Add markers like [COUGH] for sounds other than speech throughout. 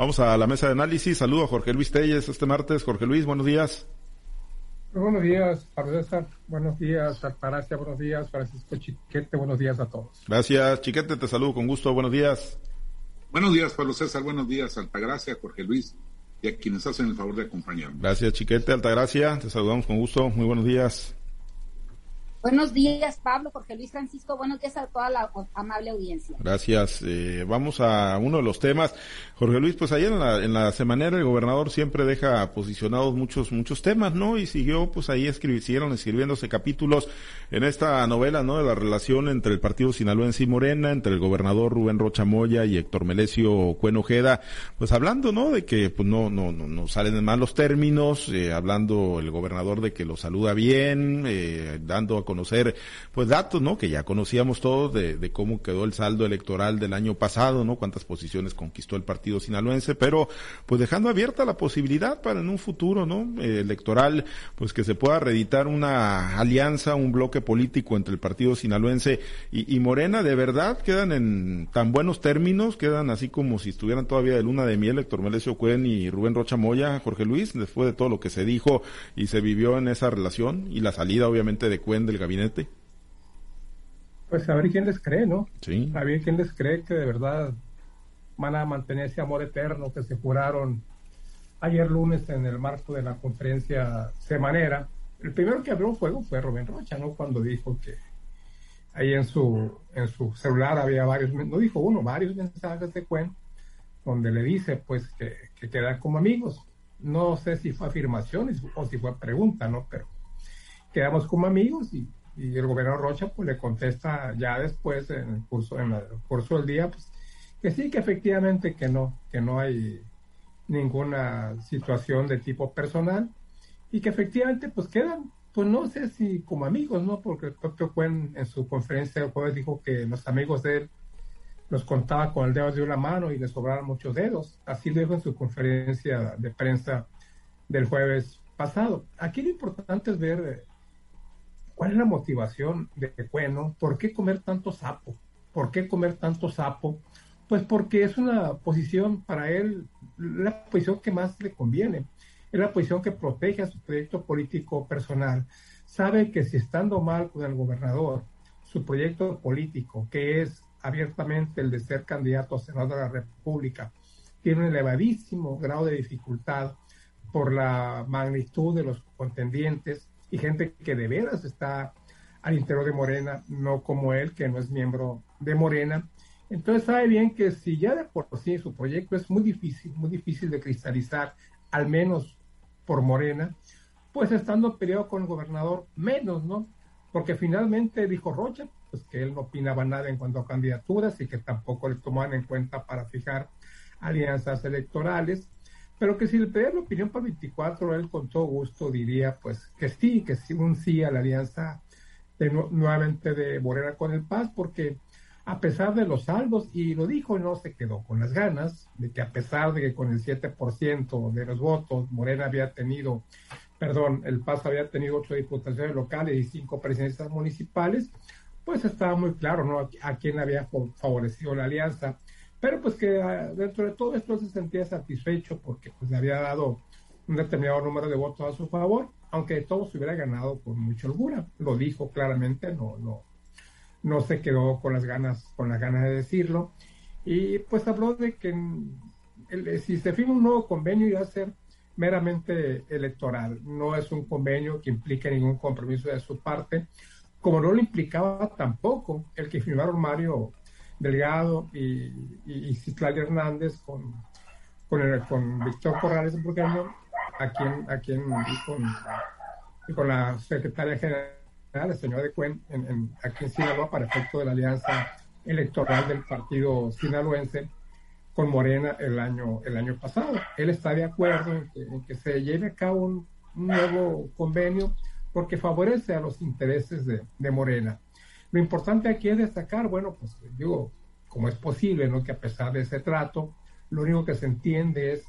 Vamos a la mesa de análisis. Saludo a Jorge Luis Telles este martes. Jorge Luis, buenos días. Buenos días, Pablo César. Buenos días, Altagracia. Buenos días, Francisco Chiquete. Buenos días a todos. Gracias, Chiquete. Te saludo con gusto. Buenos días. Buenos días, Pablo César. Buenos días, Altagracia, Jorge Luis y a quienes hacen el favor de acompañarnos. Gracias, Chiquete. Altagracia. Te saludamos con gusto. Muy buenos días. Buenos días, Pablo, Jorge Luis Francisco. Buenos días a toda la amable audiencia. Gracias. Eh, vamos a uno de los temas. Jorge Luis, pues ayer en la, en semanera el gobernador siempre deja posicionados muchos, muchos temas, ¿no? Y siguió, pues ahí escribieron, escribiéndose capítulos en esta novela, ¿no? De la relación entre el partido sinaloense y Morena, entre el gobernador Rubén Rocha Moya y Héctor Melesio Cuenojeda, pues hablando, ¿no? De que, pues no, no, no, salen en malos términos, eh, hablando el gobernador de que lo saluda bien, eh, dando a conocer pues datos, ¿no? Que ya conocíamos todos de, cómo quedó el saldo electoral del año pasado, ¿no? Cuántas posiciones conquistó el partido sinaloense, pero pues dejando abierta la posibilidad para en un futuro, ¿no? Eh, electoral, pues que se pueda reeditar una alianza, un bloque político entre el partido sinaloense y, y Morena, de verdad quedan en tan buenos términos, quedan así como si estuvieran todavía de luna de miel Héctor Melesio Cuen y Rubén Rocha Moya, Jorge Luis, después de todo lo que se dijo y se vivió en esa relación y la salida obviamente de Cuen del gabinete? Pues a ver quién les cree, ¿no? Sí. A ver quién les cree que de verdad van a mantener ese amor eterno que se juraron ayer lunes en el marco de la conferencia semanera. El primero que abrió fuego fue Rubén Rocha, ¿no? Cuando dijo que ahí en su, en su celular había varios, no dijo uno, varios mensajes de Cuen, donde le dice pues que, que quedan como amigos. No sé si fue afirmación o si fue pregunta, ¿no? Pero quedamos como amigos y, el gobernador Rocha pues le contesta ya después en el curso, en el curso del día, pues que sí, que efectivamente que no, que no hay ninguna situación de tipo personal y que efectivamente pues quedan, pues no sé si como amigos, ¿no? Porque el propio Cuen en su conferencia el jueves dijo que los amigos de él los contaba con el dedo de una mano y le sobraban muchos dedos. Así lo dijo en su conferencia de prensa del jueves pasado. Aquí lo importante es ver ¿Cuál es la motivación de Cueno? ¿Por qué comer tanto sapo? ¿Por qué comer tanto sapo? Pues porque es una posición para él, la posición que más le conviene. Es la posición que protege a su proyecto político personal. Sabe que si estando mal con el gobernador, su proyecto político, que es abiertamente el de ser candidato a senador de la República, tiene un elevadísimo grado de dificultad por la magnitud de los contendientes, y gente que de veras está al interior de Morena, no como él, que no es miembro de Morena. Entonces sabe bien que si ya de por sí su proyecto es muy difícil, muy difícil de cristalizar, al menos por Morena, pues estando peleado con el gobernador, menos, ¿no? Porque finalmente dijo Rocha, pues que él no opinaba nada en cuanto a candidaturas y que tampoco le tomaban en cuenta para fijar alianzas electorales pero que si le pedía la opinión para 24, él con todo gusto diría pues que sí, que sí, un sí a la alianza de, nuevamente de Morena con el Paz, porque a pesar de los saldos, y lo dijo, no se quedó con las ganas, de que a pesar de que con el 7% de los votos Morena había tenido, perdón, el Paz había tenido ocho diputaciones locales y cinco presidencias municipales, pues estaba muy claro, ¿no? A quién había favorecido la alianza pero pues que ah, dentro de todo esto se sentía satisfecho porque pues le había dado un determinado número de votos a su favor, aunque todo se hubiera ganado con mucha holgura. Lo dijo claramente, no, no, no se quedó con las ganas, con las ganas de decirlo. Y pues habló de que si se firma un nuevo convenio iba a ser meramente electoral, no es un convenio que implique ningún compromiso de su parte, como no lo implicaba tampoco el que firmaron Mario Delgado y, y, Hernández con, con, el, con Víctor Corrales Burgueño, a quien, a quien y con, con la secretaria general, la señora de Cuen, en, aquí en Sinaloa, para efecto de la alianza electoral del partido sinaloense con Morena el año, el año pasado. Él está de acuerdo en que, en que se lleve a cabo un, un, nuevo convenio porque favorece a los intereses de, de Morena. Lo importante aquí es destacar, bueno, pues digo, como es posible, ¿no? Que a pesar de ese trato, lo único que se entiende es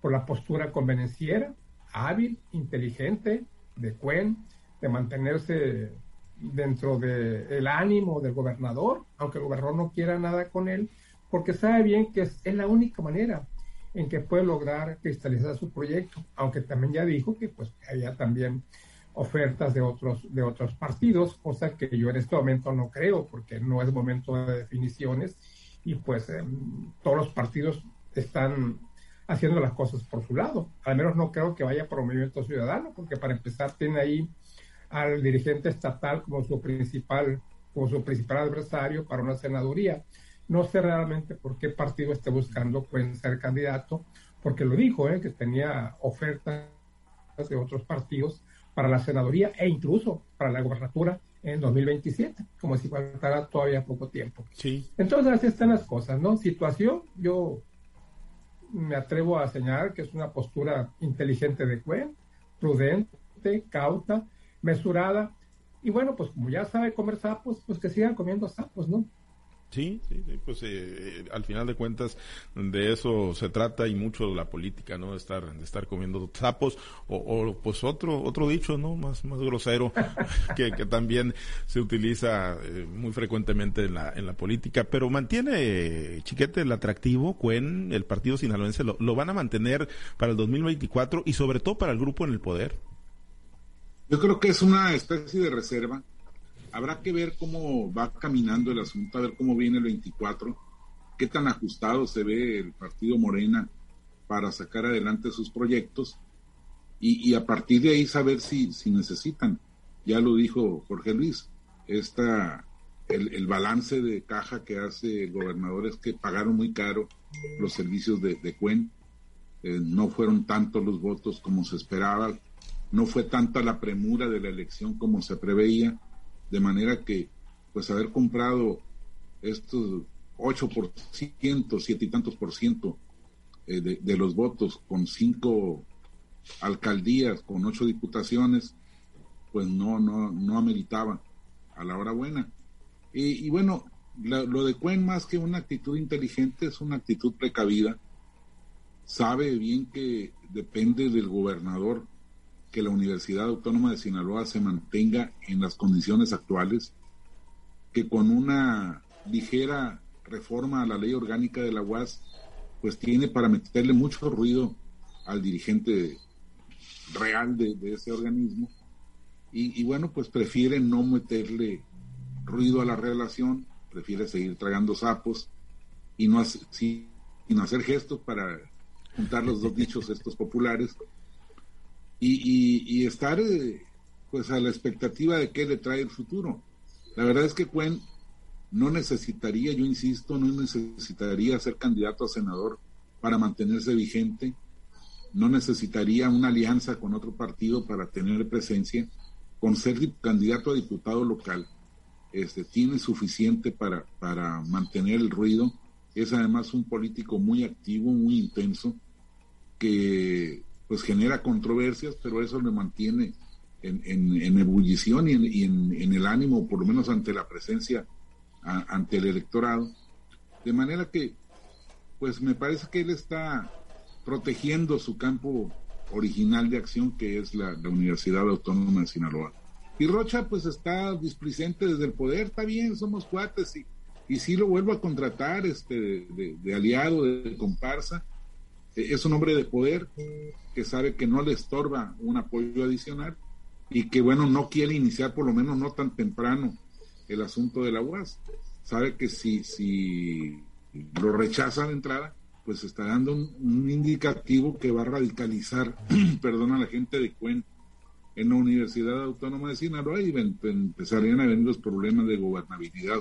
por la postura convenenciera, hábil, inteligente, de Cuen, de mantenerse dentro del el ánimo del gobernador, aunque el gobernador no quiera nada con él, porque sabe bien que es, es la única manera en que puede lograr cristalizar su proyecto, aunque también ya dijo que pues había también ofertas de otros, de otros partidos, cosa que yo en este momento no creo, porque no es momento de definiciones y pues em, todos los partidos están haciendo las cosas por su lado. Al menos no creo que vaya por un movimiento ciudadano, porque para empezar tiene ahí al dirigente estatal como su principal, como su principal adversario para una senaduría. No sé realmente por qué partido esté buscando pueden ser candidato, porque lo dijo, ¿eh? que tenía ofertas de otros partidos para la senaduría e incluso para la gobernatura en 2027, como si faltara todavía poco tiempo. Sí. Entonces así están las cosas, ¿no? Situación, yo me atrevo a señalar que es una postura inteligente de Cuen, prudente, cauta, mesurada, y bueno, pues como ya sabe comer sapos, pues que sigan comiendo sapos, ¿no? Sí, sí, pues eh, al final de cuentas de eso se trata y mucho la política, ¿no? De estar, de estar comiendo sapos o, pues otro, otro dicho, ¿no? Más, más grosero [LAUGHS] que, que también se utiliza eh, muy frecuentemente en la, en la política, pero mantiene Chiquete el atractivo, Cuen, el partido sinaloense, lo, lo van a mantener para el 2024 y sobre todo para el grupo en el poder. Yo creo que es una especie de reserva habrá que ver cómo va caminando el asunto, a ver cómo viene el 24, qué tan ajustado se ve el partido Morena para sacar adelante sus proyectos y, a partir de ahí saber si, si necesitan. Ya lo dijo Jorge Luis, esta, el, balance de caja que hace el gobernador es que pagaron muy caro los servicios de, de Cuen, eh, no fueron tantos los votos como se esperaba, no fue tanta la premura de la elección como se preveía de manera que, pues, haber comprado estos 8%, siete y tantos por ciento eh, de, los votos con cinco alcaldías, con ocho diputaciones, pues no, no, no ameritaba a la hora buena. Y, bueno, lo de Cuen más que una actitud inteligente es una actitud precavida. Sabe bien que depende del gobernador que la Universidad Autónoma de Sinaloa se mantenga en las condiciones actuales, que con una ligera reforma a la ley orgánica de la UAS, pues tiene para meterle mucho ruido al dirigente real de, ese organismo. Y, bueno, pues prefiere no meterle ruido a la relación, prefiere seguir tragando sapos y no, sin hacer gestos para juntar los dos dichos estos populares y, estar eh, pues a la expectativa de qué le trae el futuro. La verdad es que Cuen no necesitaría, yo insisto, no necesitaría ser candidato a senador para mantenerse vigente, no necesitaría una alianza con otro partido para tener presencia, con ser candidato a diputado local, este, tiene suficiente para, para mantener el ruido, es además un político muy activo, muy intenso, que pues genera controversias, pero eso le mantiene en, en, ebullición y, en, el ánimo, por lo menos ante la presencia, ante el electorado. De manera que, pues me parece que él está protegiendo su campo original de acción, que es la, Universidad Autónoma de Sinaloa. Y Rocha, pues está displicente desde el poder, está bien, somos cuates, y, y sí lo vuelvo a contratar este, de aliado, de comparsa, es un hombre de poder que sabe que no le estorba un apoyo adicional y que, bueno, no quiere iniciar, por lo menos no tan temprano, el asunto de la UAS. Sabe que si, si lo rechaza de entrada, pues está dando un, indicativo que va a radicalizar, [CLEARS THROAT] perdón, a la gente de Cuen en la Universidad Autónoma de Sinaloa y empezarían a venir los problemas de gobernabilidad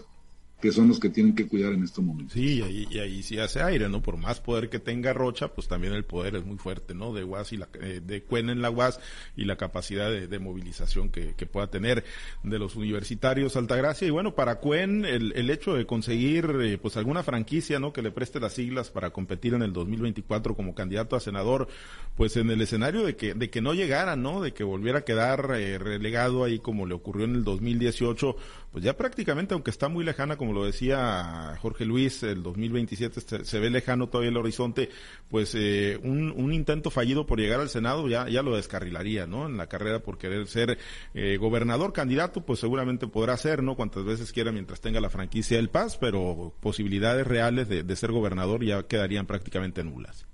que son los que tienen que cuidar en estos momentos. Sí, y ahí, sí hace aire, ¿no? Por más poder que tenga Rocha, pues también el poder es muy fuerte, ¿no? De UAS y la, eh, de Cuen en la UAS y la capacidad de, movilización que, pueda tener de los universitarios Altagracia. Y bueno, para Cuen, el, el hecho de conseguir, eh, pues alguna franquicia, ¿no? Que le preste las siglas para competir en el 2024 como candidato a senador, pues en el escenario de que, de que no llegara, ¿no? De que volviera a quedar eh, relegado ahí como le ocurrió en el 2018, pues ya prácticamente, aunque está muy lejana, lo decía Jorge Luis, el 2027 se, ve lejano todavía el horizonte, pues eh, un, un, intento fallido por llegar al Senado ya, ya lo descarrilaría, ¿no? En la carrera por querer ser eh, gobernador, candidato, pues seguramente podrá ser, ¿no? Cuantas veces quiera mientras tenga la franquicia del Paz, pero posibilidades reales de, de ser gobernador ya quedarían prácticamente nulas.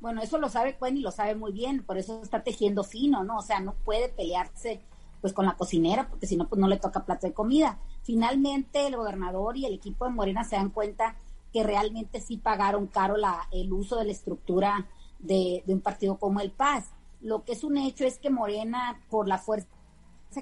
Bueno, eso lo sabe Cuen y lo sabe muy bien, por eso está tejiendo fino, ¿no? O sea, no puede pelearse pues con la cocinera, porque si no, pues no le toca plato de comida. Finalmente, el gobernador y el equipo de Morena se dan cuenta que realmente sí pagaron caro la, el uso de la estructura de, de un partido como el Paz. Lo que es un hecho es que Morena, por la fuerza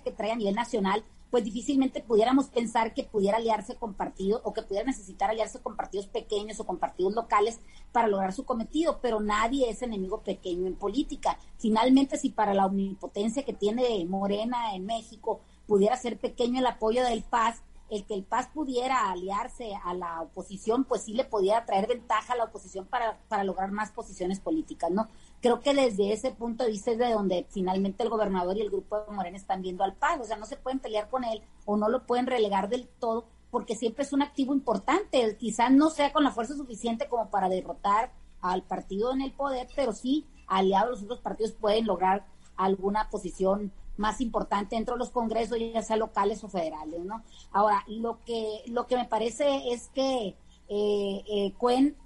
que trae a nivel nacional, pues difícilmente pudiéramos pensar que pudiera aliarse con partidos o que pudiera necesitar aliarse con partidos pequeños o con partidos locales para lograr su cometido, pero nadie es enemigo pequeño en política. Finalmente, si para la omnipotencia que tiene Morena en México pudiera ser pequeño el apoyo del Paz, el que el Paz pudiera aliarse a la oposición, pues sí le podía traer ventaja a la oposición para, para lograr más posiciones políticas, ¿no? creo que desde ese punto de vista es de donde finalmente el gobernador y el grupo de Morena están viendo al PAN, o sea, no se pueden pelear con él o no lo pueden relegar del todo porque siempre es un activo importante, quizás no sea con la fuerza suficiente como para derrotar al partido en el poder, pero sí aliados los otros partidos pueden lograr alguna posición más importante dentro de los congresos, ya sea locales o federales, ¿no? Ahora, lo que, lo que me parece es que eh, eh, Cuen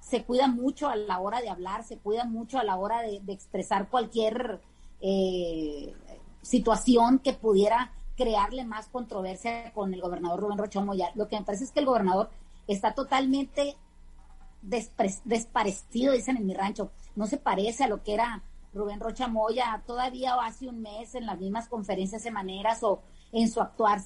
se cuida mucho a la hora de hablar, se cuida mucho a la hora de, expresar cualquier eh, situación que pudiera crearle más controversia con el gobernador Rubén Rocha Moya. Lo que me parece es que el gobernador está totalmente desparecido, dicen en mi rancho. No se parece a lo que era Rubén Rocha Moya todavía hace un mes en las mismas conferencias semaneras o en su actuar.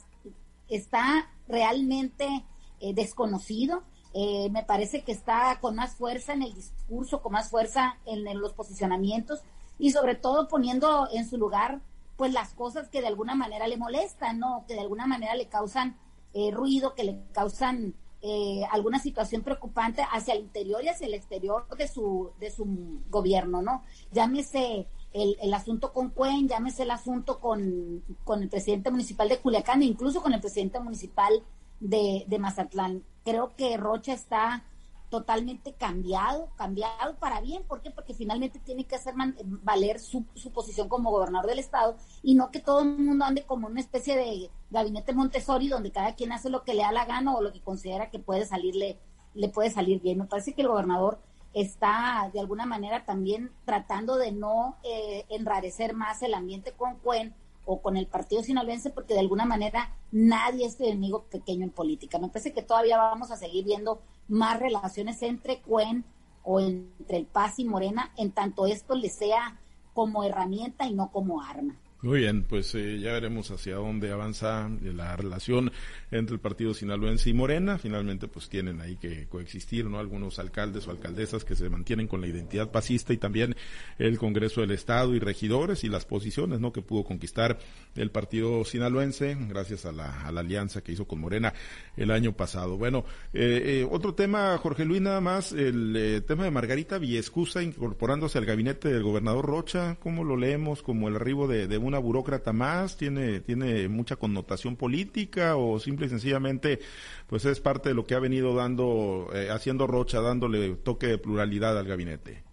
Está realmente eh, desconocido eh, me parece que está con más fuerza en el discurso, con más fuerza en, los posicionamientos y sobre todo poniendo en su lugar pues las cosas que de alguna manera le molestan, ¿no? Que de alguna manera le causan eh, ruido, que le causan eh, alguna situación preocupante hacia el interior y hacia el exterior de su, de su gobierno, ¿no? Llámese el, el asunto con Cuen, llámese el asunto con, con el presidente municipal de Culiacán, e incluso con el presidente municipal de, de Mazatlán. Creo que Rocha está totalmente cambiado, cambiado para bien. ¿Por qué? Porque finalmente tiene que hacer valer su, su, posición como gobernador del estado y no que todo el mundo ande como una especie de gabinete Montessori donde cada quien hace lo que le da la gana o lo que considera que puede salirle, le puede salir bien. Me parece que el gobernador está de alguna manera también tratando de no eh, enrarecer más el ambiente con Cuen o con el partido sinaloense, porque de alguna manera nadie es enemigo pequeño en política. Me parece que todavía vamos a seguir viendo más relaciones entre Cuen o entre el Paz y Morena, en tanto esto le sea como herramienta y no como arma. Muy bien, pues eh, ya veremos hacia dónde avanza la relación entre el partido sinaloense y Morena. Finalmente, pues tienen ahí que coexistir, ¿no? Algunos alcaldes o alcaldesas que se mantienen con la identidad pacista y también el Congreso del Estado y regidores y las posiciones, ¿no? Que pudo conquistar el partido sinaloense gracias a la, alianza que hizo con Morena el año pasado. Bueno, eh, eh, otro tema, Jorge Luis, nada más, el tema de Margarita Villescusa incorporándose al gabinete del gobernador Rocha. ¿Cómo lo leemos? Como el arribo de, de una burócrata más? ¿Tiene, tiene mucha connotación política o simple y sencillamente pues es parte de lo que ha venido dando, eh, haciendo Rocha, dándole toque de pluralidad al gabinete?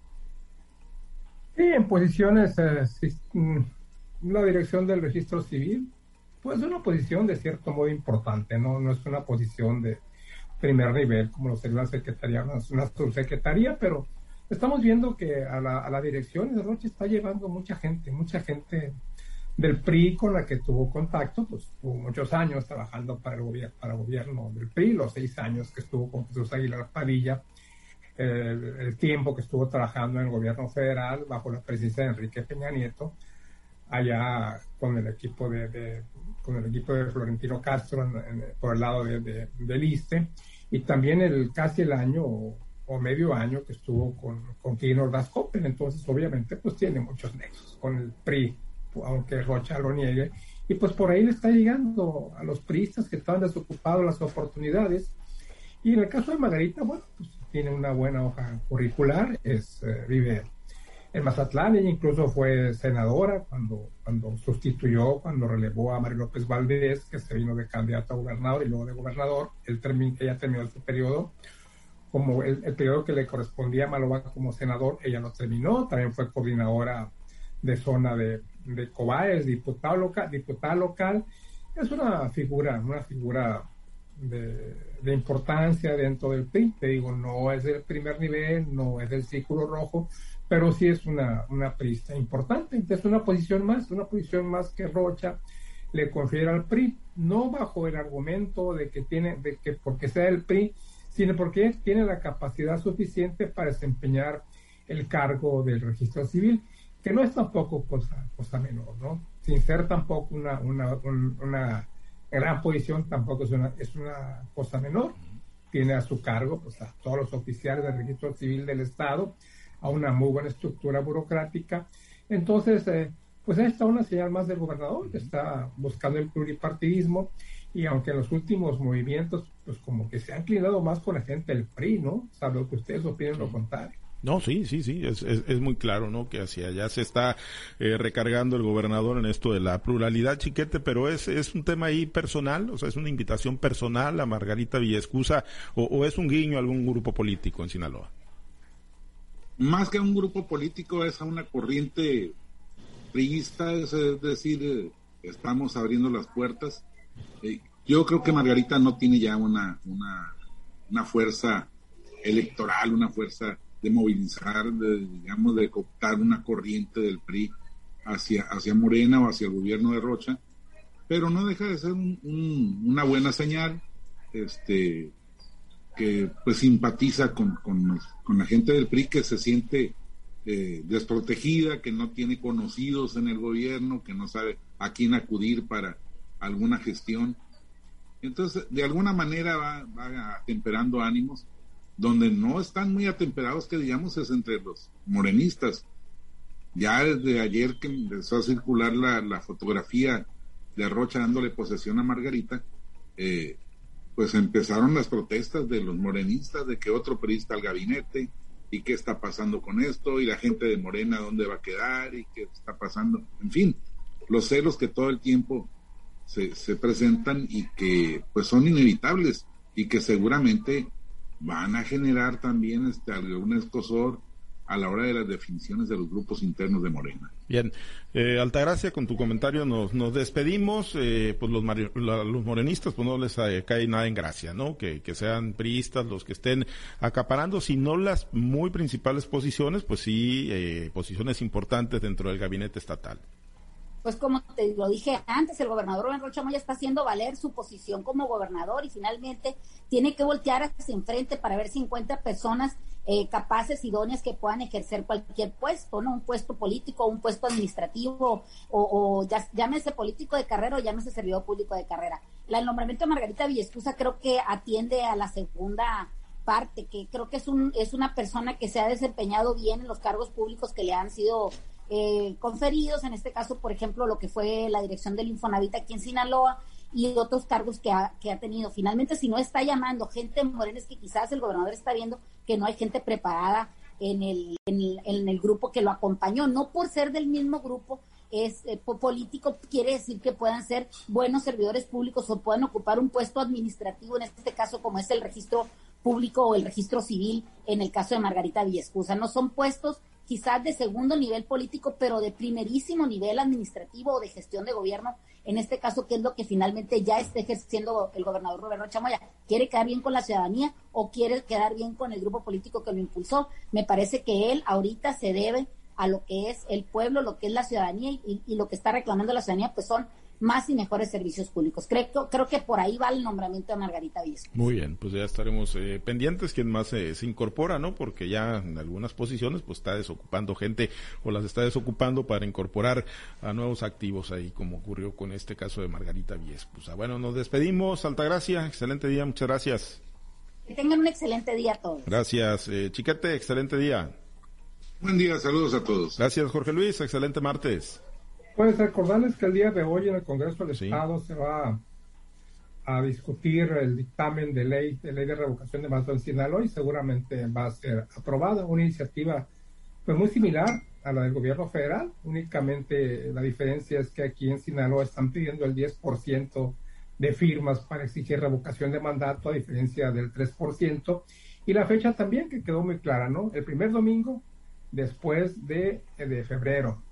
Sí, en posiciones, eh, mm, la dirección del registro civil, pues es una posición de cierto modo importante, no, no es una posición de primer nivel como lo sería una secretaría, una subsecretaría, pero estamos viendo que a la, a la dirección de Rocha está llevando mucha gente, mucha gente del PRI con la que tuvo contacto, pues tuvo muchos años trabajando para el, gobierno, para el gobierno del PRI, los seis años que estuvo con Jesús Aguilar Padilla, el, tiempo que estuvo trabajando en el gobierno federal bajo la presidencia de Enrique Peña Nieto, allá con el equipo de, con el equipo de Florentino Castro por el lado de, del ISTE, y también el casi el año o, medio año que estuvo con, con Kino entonces obviamente pues tiene muchos nexos con el PRI aunque Rocha lo niegue, y pues por ahí le está llegando a los priistas que estaban desocupados las oportunidades. Y en el caso de Margarita, bueno, pues tiene una buena hoja curricular, es, eh, vive en Mazatlán, ella incluso fue senadora cuando, cuando sustituyó, cuando relevó a Mario López Valdés, que se vino de candidato a gobernador y luego de gobernador, él terminó, ella terminó su periodo, como el, el periodo que le correspondía a Maloba como senador, ella lo terminó, también fue coordinadora de zona de, de Cobaes, diputado local, diputada local, es una figura, una figura de, importancia dentro del PRI. Te digo, no es del primer nivel, no es del círculo rojo, pero sí es una, una prista importante. Es una posición más, una posición más que Rocha le confiere al PRI, no bajo el argumento de que tiene, de que porque sea el PRI, sino porque tiene la capacidad suficiente para desempeñar el cargo del registro civil, que no es tampoco cosa, cosa menor, ¿no? Sin ser tampoco una, una, una gran posición, tampoco es una, es una cosa menor. Tiene a su cargo pues, a todos los oficiales del registro civil del Estado, a una muy buena estructura burocrática. Entonces, eh, pues ahí está una señal más del gobernador que está buscando el pluripartidismo y aunque en los últimos movimientos pues como que se ha inclinado más con la gente del PRI, ¿no? Sabe que ustedes opinan lo contrario. No, sí, sí, sí, es, es, muy claro, ¿no? Que hacia allá se está eh, recargando el gobernador en esto de la pluralidad, chiquete, pero es, es un tema ahí personal, o sea, es una invitación personal a Margarita Villescusa, o, es un guiño a algún grupo político en Sinaloa. Más que a un grupo político, es a una corriente priista, es, decir, eh, estamos abriendo las puertas. Eh, yo creo que Margarita no tiene ya una, una fuerza electoral, una fuerza de movilizar, de, digamos, de cooptar una corriente del PRI hacia, hacia Morena o hacia el gobierno de Rocha, pero no deja de ser una buena señal, este, que pues simpatiza con, con, la gente del PRI que se siente eh, desprotegida, que no tiene conocidos en el gobierno, que no sabe a quién acudir para alguna gestión. Entonces, de alguna manera va, va atemperando ánimos, donde no están muy atemperados, que digamos, es entre los morenistas. Ya desde ayer que empezó a circular la, fotografía de Rocha dándole posesión a Margarita, eh, pues empezaron las protestas de los morenistas de que otro periodista al gabinete, y qué está pasando con esto y la gente de Morena dónde va a quedar y qué está pasando. En fin, los celos que todo el tiempo se, se presentan y que pues son inevitables y que seguramente van a generar también este, algún escosor a la hora de las definiciones de los grupos internos de Morena. Bien, eh, Altagracia, con tu comentario nos, nos despedimos, eh, pues los, los morenistas pues no les eh, cae nada en gracia, ¿no? Que, que sean priistas los que estén acaparando, si no las muy principales posiciones, pues sí, eh, posiciones importantes dentro del gabinete estatal pues como te lo dije antes, el gobernador Rubén Rocha Moya está haciendo valer su posición como gobernador y finalmente tiene que voltear hacia enfrente para ver si encuentra personas eh, capaces, idóneas que puedan ejercer cualquier puesto, ¿no? Un puesto político, un puesto administrativo, o, ya, llámese político de carrera o llámese servidor público de carrera. el nombramiento de Margarita Villescusa creo que atiende a la segunda parte, que creo que es, un, es una persona que se ha desempeñado bien en los cargos públicos que le han sido eh, conferidos, en este caso, por ejemplo, lo que fue la dirección del Infonavit aquí en Sinaloa y otros cargos que ha, que ha tenido. Finalmente, si no está llamando gente morena, es que quizás el gobernador está viendo que no hay gente preparada en el, en el, grupo que lo acompañó, no por ser del mismo grupo, es eh, político quiere decir que puedan ser buenos servidores públicos o puedan ocupar un puesto administrativo, en este caso como es el registro público o el registro civil en el caso de Margarita Villescusa. No son puestos quizás de segundo nivel político, pero de primerísimo nivel administrativo o de gestión de gobierno, en este caso, que es lo que finalmente ya está ejerciendo el gobernador Roberto Chamoya. ¿Quiere quedar bien con la ciudadanía o quiere quedar bien con el grupo político que lo impulsó? Me parece que él ahorita se debe a lo que es el pueblo, lo que es la ciudadanía y, y lo que está reclamando la ciudadanía, pues son más y mejores servicios públicos. Creo, creo que por ahí va el nombramiento de Margarita Vizco. Muy bien, pues ya estaremos eh, pendientes quién más se incorpora, ¿no? Porque ya en algunas posiciones pues está desocupando gente o las está desocupando para incorporar a nuevos activos ahí, como ocurrió con este caso de Margarita Viescusa. Bueno, nos despedimos. Altagracia, excelente día, muchas gracias. Que tengan un excelente día a todos. Gracias. Eh, Chiquete, excelente día. Buen día, saludos a todos. Gracias, Jorge Luis, excelente martes. Pues recordarles que el día de hoy en el Congreso del Estado se va a discutir el dictamen de ley de ley de revocación de mandato en Sinaloa y seguramente va a ser aprobada una iniciativa pues muy similar a la del gobierno federal. Únicamente la diferencia es que aquí en Sinaloa están pidiendo el 10% de firmas para exigir revocación de mandato a diferencia del 3%. Y la fecha también que quedó muy clara, ¿no? El primer domingo después de, de febrero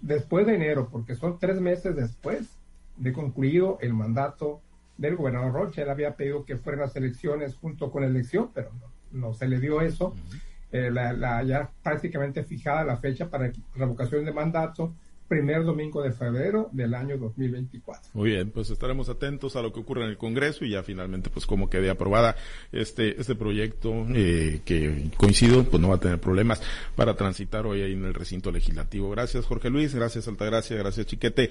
después de enero, porque son tres meses después de concluido el mandato del gobernador Rocha. Él había pedido que fueran las elecciones junto con la elección, pero no, se le dio eso. Eh, la, ya prácticamente fijada la fecha para revocación de mandato primer domingo de febrero del año 2024. Muy bien, pues estaremos atentos a lo que ocurra en el Congreso y ya finalmente pues cómo quede aprobada este este proyecto eh, que coincido pues no va a tener problemas para transitar hoy ahí en el recinto legislativo. Gracias Jorge Luis, gracias Altagracia, gracias Chiquete.